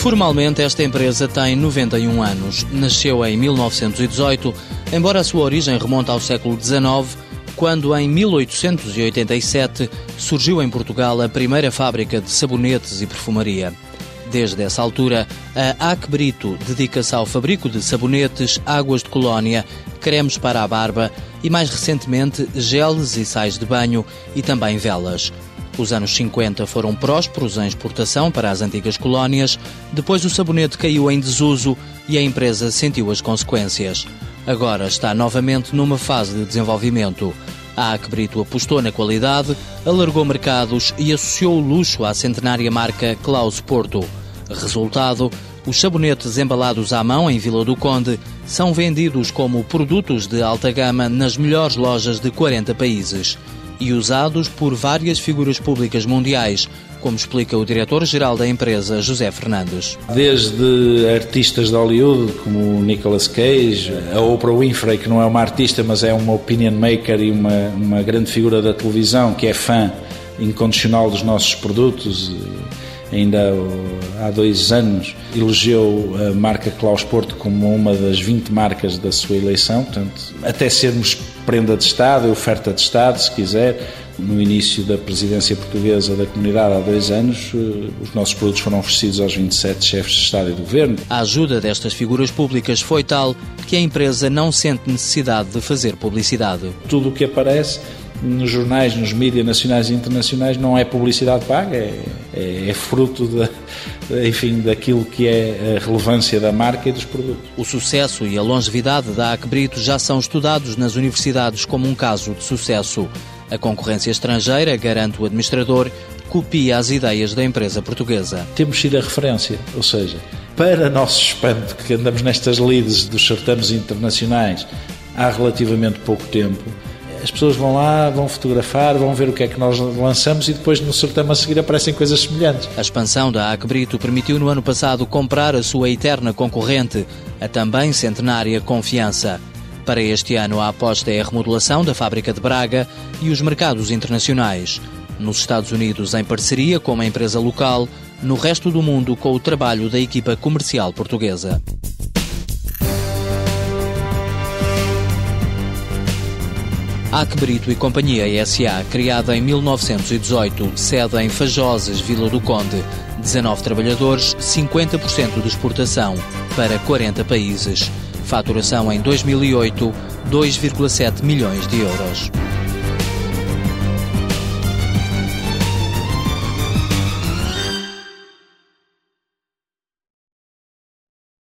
Formalmente, esta empresa tem 91 anos. Nasceu em 1918, embora a sua origem remonte ao século XIX, quando em 1887 surgiu em Portugal a primeira fábrica de sabonetes e perfumaria. Desde essa altura, a Ac Brito dedica-se ao fabrico de sabonetes, águas de colónia, cremes para a barba e, mais recentemente, geles e sais de banho e também velas. Os anos 50 foram prósperos em exportação para as antigas colónias, depois o sabonete caiu em desuso e a empresa sentiu as consequências. Agora está novamente numa fase de desenvolvimento. A Acbrito apostou na qualidade, alargou mercados e associou o luxo à centenária marca Klaus Porto. Resultado, os sabonetes embalados à mão em Vila do Conde são vendidos como produtos de alta gama nas melhores lojas de 40 países e usados por várias figuras públicas mundiais, como explica o diretor-geral da empresa, José Fernandes. Desde artistas de Hollywood, como Nicolas Cage, a Oprah Winfrey, que não é uma artista, mas é uma opinion maker e uma, uma grande figura da televisão, que é fã incondicional dos nossos produtos, ainda há dois anos elegeu a marca Klaus Porto como uma das 20 marcas da sua eleição, portanto, até sermos prenda de Estado, oferta de Estado, se quiser. No início da presidência portuguesa da comunidade, há dois anos, eh, os nossos produtos foram oferecidos aos 27 chefes de Estado e de Governo. A ajuda destas figuras públicas foi tal que a empresa não sente necessidade de fazer publicidade. Tudo o que aparece nos jornais, nos mídias nacionais e internacionais, não é publicidade paga, é, é, é fruto da, enfim, daquilo que é a relevância da marca e dos produtos. O sucesso e a longevidade da Acbrito já são estudados nas universidades como um caso de sucesso. A concorrência estrangeira, garante o administrador, copia as ideias da empresa portuguesa. Temos sido a referência, ou seja, para nosso espanto, que andamos nestas lides dos certames internacionais há relativamente pouco tempo, as pessoas vão lá, vão fotografar, vão ver o que é que nós lançamos e depois no certame a seguir aparecem coisas semelhantes. A expansão da Acbrito permitiu no ano passado comprar a sua eterna concorrente, a também centenária Confiança. Para este ano, a aposta é a remodelação da fábrica de Braga e os mercados internacionais. Nos Estados Unidos, em parceria com uma empresa local, no resto do mundo, com o trabalho da equipa comercial portuguesa. Acbrito e Companhia SA, criada em 1918, sede em Fajoses, Vila do Conde. 19 trabalhadores, 50% de exportação para 40 países. Faturação em 2008, 2,7 milhões de euros.